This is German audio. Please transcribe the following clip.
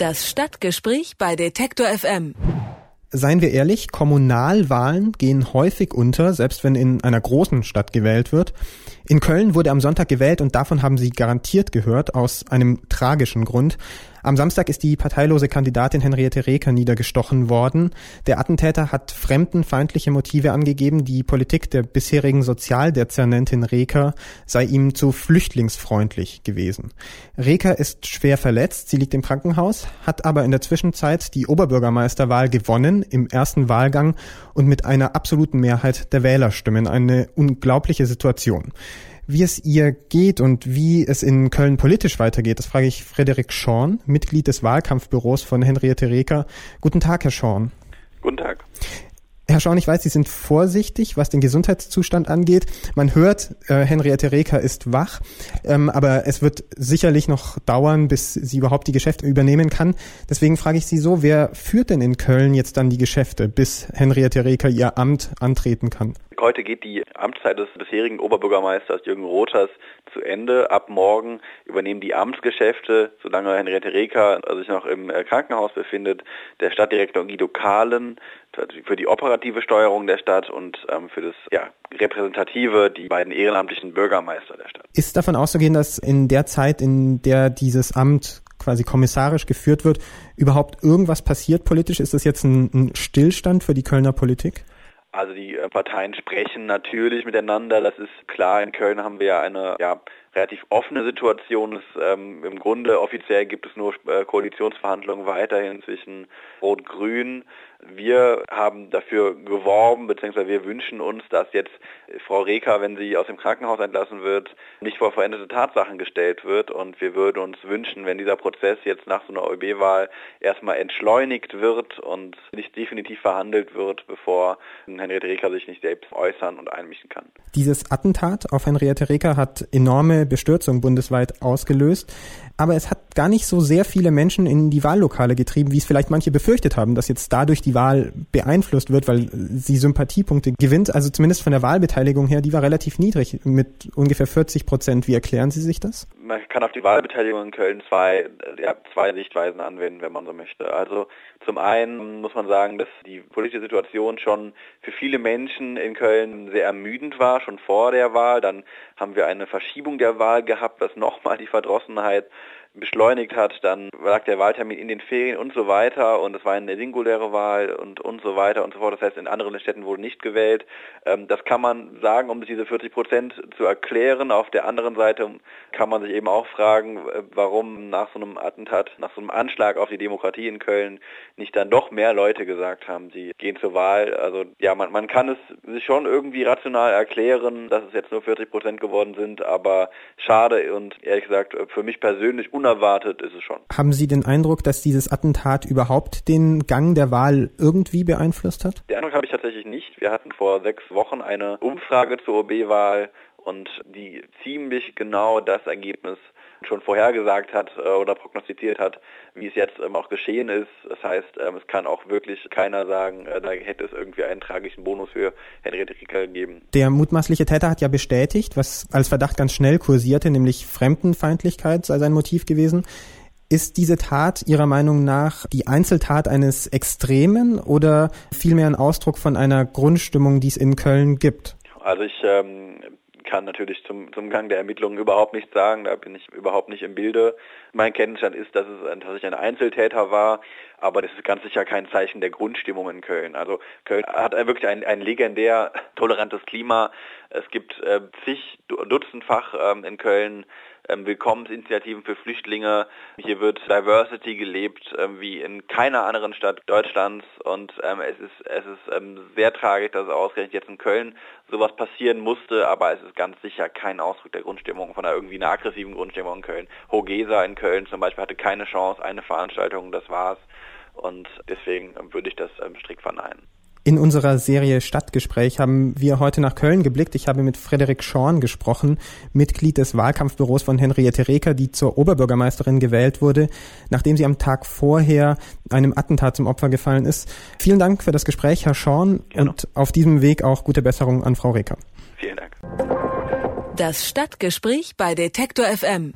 Das Stadtgespräch bei Detektor FM. Seien wir ehrlich, Kommunalwahlen gehen häufig unter, selbst wenn in einer großen Stadt gewählt wird. In Köln wurde am Sonntag gewählt und davon haben Sie garantiert gehört, aus einem tragischen Grund. Am Samstag ist die parteilose Kandidatin Henriette Reker niedergestochen worden. Der Attentäter hat fremdenfeindliche Motive angegeben. Die Politik der bisherigen Sozialdezernentin Reker sei ihm zu flüchtlingsfreundlich gewesen. Reker ist schwer verletzt. Sie liegt im Krankenhaus, hat aber in der Zwischenzeit die Oberbürgermeisterwahl gewonnen im ersten Wahlgang und mit einer absoluten Mehrheit der Wählerstimmen. Eine unglaubliche Situation. Wie es ihr geht und wie es in Köln politisch weitergeht, das frage ich Frederik Schorn, Mitglied des Wahlkampfbüros von Henriette Reker. Guten Tag, Herr Schorn. Guten Tag. Herr Schorn, ich weiß, Sie sind vorsichtig, was den Gesundheitszustand angeht. Man hört, äh, Henriette Reker ist wach, ähm, aber es wird sicherlich noch dauern, bis sie überhaupt die Geschäfte übernehmen kann. Deswegen frage ich Sie so, wer führt denn in Köln jetzt dann die Geschäfte, bis Henriette Reker ihr Amt antreten kann? Heute geht die Amtszeit des bisherigen Oberbürgermeisters Jürgen Rothers zu Ende. Ab morgen übernehmen die Amtsgeschäfte, solange Henriette Reker sich noch im äh, Krankenhaus befindet, der Stadtdirektor Guido Kahlen für die operative Steuerung der Stadt und ähm, für das ja, Repräsentative die beiden ehrenamtlichen Bürgermeister der Stadt. Ist davon auszugehen, dass in der Zeit, in der dieses Amt quasi kommissarisch geführt wird, überhaupt irgendwas passiert politisch? Ist das jetzt ein, ein Stillstand für die Kölner Politik? Also die äh, Parteien sprechen natürlich miteinander, das ist klar. In Köln haben wir ja eine ja, relativ offene Situation. Es, ähm, Im Grunde offiziell gibt es nur äh, Koalitionsverhandlungen weiterhin zwischen Rot-Grün. Wir haben dafür geworben, beziehungsweise wir wünschen uns, dass jetzt Frau Reker, wenn sie aus dem Krankenhaus entlassen wird, nicht vor veränderte Tatsachen gestellt wird. Und wir würden uns wünschen, wenn dieser Prozess jetzt nach so einer ÖB-Wahl erstmal entschleunigt wird und nicht definitiv verhandelt wird, bevor Henriette Reker sich nicht selbst äußern und einmischen kann. Dieses Attentat auf Henriette Reker hat enorme Bestürzung bundesweit ausgelöst. Aber es hat gar nicht so sehr viele Menschen in die Wahllokale getrieben, wie es vielleicht manche befürchtet haben, dass jetzt dadurch die Wahl beeinflusst wird, weil sie Sympathiepunkte gewinnt. Also zumindest von der Wahlbeteiligung her, die war relativ niedrig mit ungefähr 40 Prozent. Wie erklären Sie sich das? Man kann auf die Wahlbeteiligung in Köln zwei, ja, zwei Sichtweisen anwenden, wenn man so möchte. Also zum einen muss man sagen, dass die politische Situation schon für viele Menschen in Köln sehr ermüdend war, schon vor der Wahl. Dann haben wir eine Verschiebung der Wahl gehabt, was nochmal die Verdrossenheit beschleunigt hat, dann lag der Wahltermin in den Ferien und so weiter und es war eine singuläre Wahl und, und so weiter und so fort. Das heißt, in anderen Städten wurde nicht gewählt. Ähm, das kann man sagen, um diese 40 Prozent zu erklären. Auf der anderen Seite kann man sich eben auch fragen, äh, warum nach so einem Attentat, nach so einem Anschlag auf die Demokratie in Köln nicht dann doch mehr Leute gesagt haben, sie gehen zur Wahl. Also ja, man, man kann es sich schon irgendwie rational erklären, dass es jetzt nur 40 Prozent geworden sind, aber schade und ehrlich gesagt für mich persönlich unerwartet ist es schon. Haben Sie den Eindruck, dass dieses Attentat überhaupt den Gang der Wahl irgendwie beeinflusst hat? Den Eindruck habe ich tatsächlich nicht. Wir hatten vor sechs Wochen eine Umfrage zur OB-Wahl und die ziemlich genau das Ergebnis schon vorhergesagt hat äh, oder prognostiziert hat, wie es jetzt ähm, auch geschehen ist. Das heißt, ähm, es kann auch wirklich keiner sagen, äh, da hätte es irgendwie einen tragischen Bonus für Henriette Rieker gegeben. Der mutmaßliche Täter hat ja bestätigt, was als Verdacht ganz schnell kursierte, nämlich Fremdenfeindlichkeit sei sein Motiv gewesen. Ist diese Tat Ihrer Meinung nach die Einzeltat eines Extremen oder vielmehr ein Ausdruck von einer Grundstimmung, die es in Köln gibt? Also ich ähm, kann natürlich zum, zum Gang der Ermittlungen überhaupt nichts sagen, da bin ich überhaupt nicht im Bilde. Mein Kenntnisstand ist, dass es tatsächlich ein Einzeltäter war, aber das ist ganz sicher kein Zeichen der Grundstimmung in Köln. Also Köln hat wirklich ein, ein legendär tolerantes Klima. Es gibt äh, zig Dutzendfach ähm, in Köln Willkommensinitiativen für Flüchtlinge. Hier wird Diversity gelebt ähm, wie in keiner anderen Stadt Deutschlands und ähm, es ist, es ist ähm, sehr tragisch, dass ausgerechnet jetzt in Köln sowas passieren musste, aber es ist ganz sicher kein Ausdruck der Grundstimmung, von einer irgendwie einer aggressiven Grundstimmung in Köln. Hogesa in Köln zum Beispiel hatte keine Chance, eine Veranstaltung, das war's. Und deswegen würde ich das ähm, strikt verneinen. In unserer Serie Stadtgespräch haben wir heute nach Köln geblickt. Ich habe mit Frederik Schorn gesprochen, Mitglied des Wahlkampfbüros von Henriette Reker, die zur Oberbürgermeisterin gewählt wurde, nachdem sie am Tag vorher einem Attentat zum Opfer gefallen ist. Vielen Dank für das Gespräch, Herr Schorn, genau. und auf diesem Weg auch gute Besserung an Frau Reker. Vielen Dank. Das Stadtgespräch bei Detektor FM.